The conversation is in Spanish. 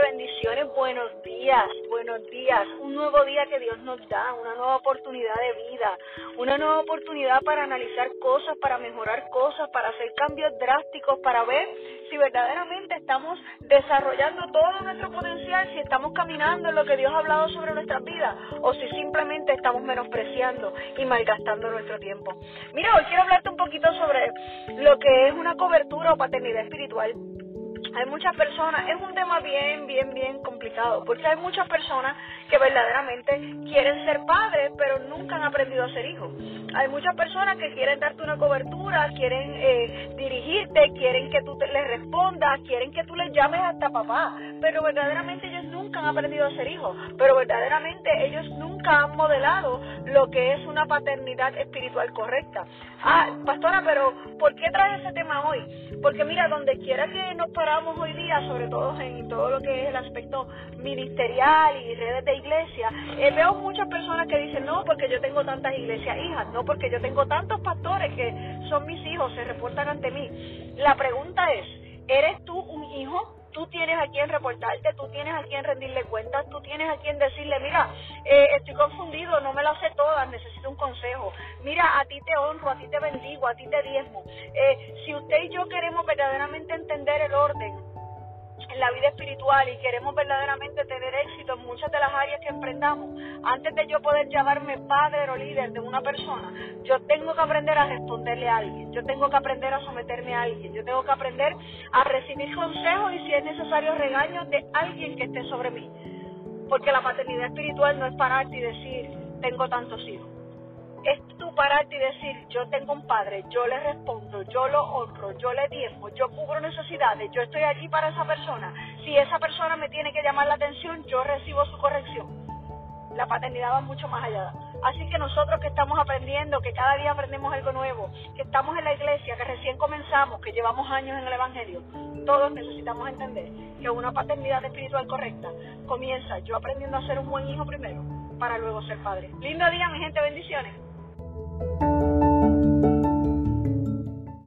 bendiciones, buenos días, buenos días. Un nuevo día que Dios nos da, una nueva oportunidad de vida, una nueva oportunidad para analizar cosas, para mejorar cosas, para hacer cambios drásticos, para ver si verdaderamente estamos desarrollando todo nuestro potencial, si estamos caminando en lo que Dios ha hablado sobre nuestras vidas o si simplemente estamos menospreciando y malgastando nuestro tiempo. Mira, hoy quiero hablarte un poquito sobre lo que es una cobertura o paternidad espiritual hay muchas personas, es un tema bien, bien, bien complicado, porque hay muchas personas que verdaderamente quieren ser padres, pero nunca han aprendido a ser hijos. Hay muchas personas que quieren darte una cobertura, quieren eh, dirigirte, quieren que tú les respondas, quieren que tú les llames hasta papá, pero verdaderamente ellos han aprendido a ser hijos, pero verdaderamente ellos nunca han modelado lo que es una paternidad espiritual correcta. Ah, pastora, pero ¿por qué traes ese tema hoy? Porque mira, donde quiera que nos paramos hoy día, sobre todo en todo lo que es el aspecto ministerial y redes de iglesia, eh, veo muchas personas que dicen, no, porque yo tengo tantas iglesias hijas, no, porque yo tengo tantos pastores que son mis hijos, se reportan ante mí. La pregunta es, ¿eres tú un hijo? Tú tienes a quien reportarte, tú tienes a quien rendirle cuentas, tú tienes a quien decirle, mira, eh, estoy confundido, no me las sé todas, necesito un consejo. Mira, a ti te honro, a ti te bendigo, a ti te diezmo. Eh, si usted y yo queremos verdaderamente entender el orden, en la vida espiritual y queremos verdaderamente tener éxito en muchas de las áreas que emprendamos, antes de yo poder llamarme padre o líder de una persona, yo tengo que aprender a responderle a alguien, yo tengo que aprender a someterme a alguien, yo tengo que aprender a recibir consejos y si es necesario regaños de alguien que esté sobre mí. Porque la paternidad espiritual no es pararte y decir, tengo tantos hijos es tú pararte y decir, yo tengo un padre, yo le respondo, yo lo honro, yo le diezmo, yo cubro necesidades, yo estoy allí para esa persona. Si esa persona me tiene que llamar la atención, yo recibo su corrección. La paternidad va mucho más allá. Así que nosotros que estamos aprendiendo, que cada día aprendemos algo nuevo, que estamos en la iglesia, que recién comenzamos, que llevamos años en el Evangelio, todos necesitamos entender que una paternidad espiritual correcta comienza yo aprendiendo a ser un buen hijo primero para luego ser padre. Lindo día, mi gente, bendiciones.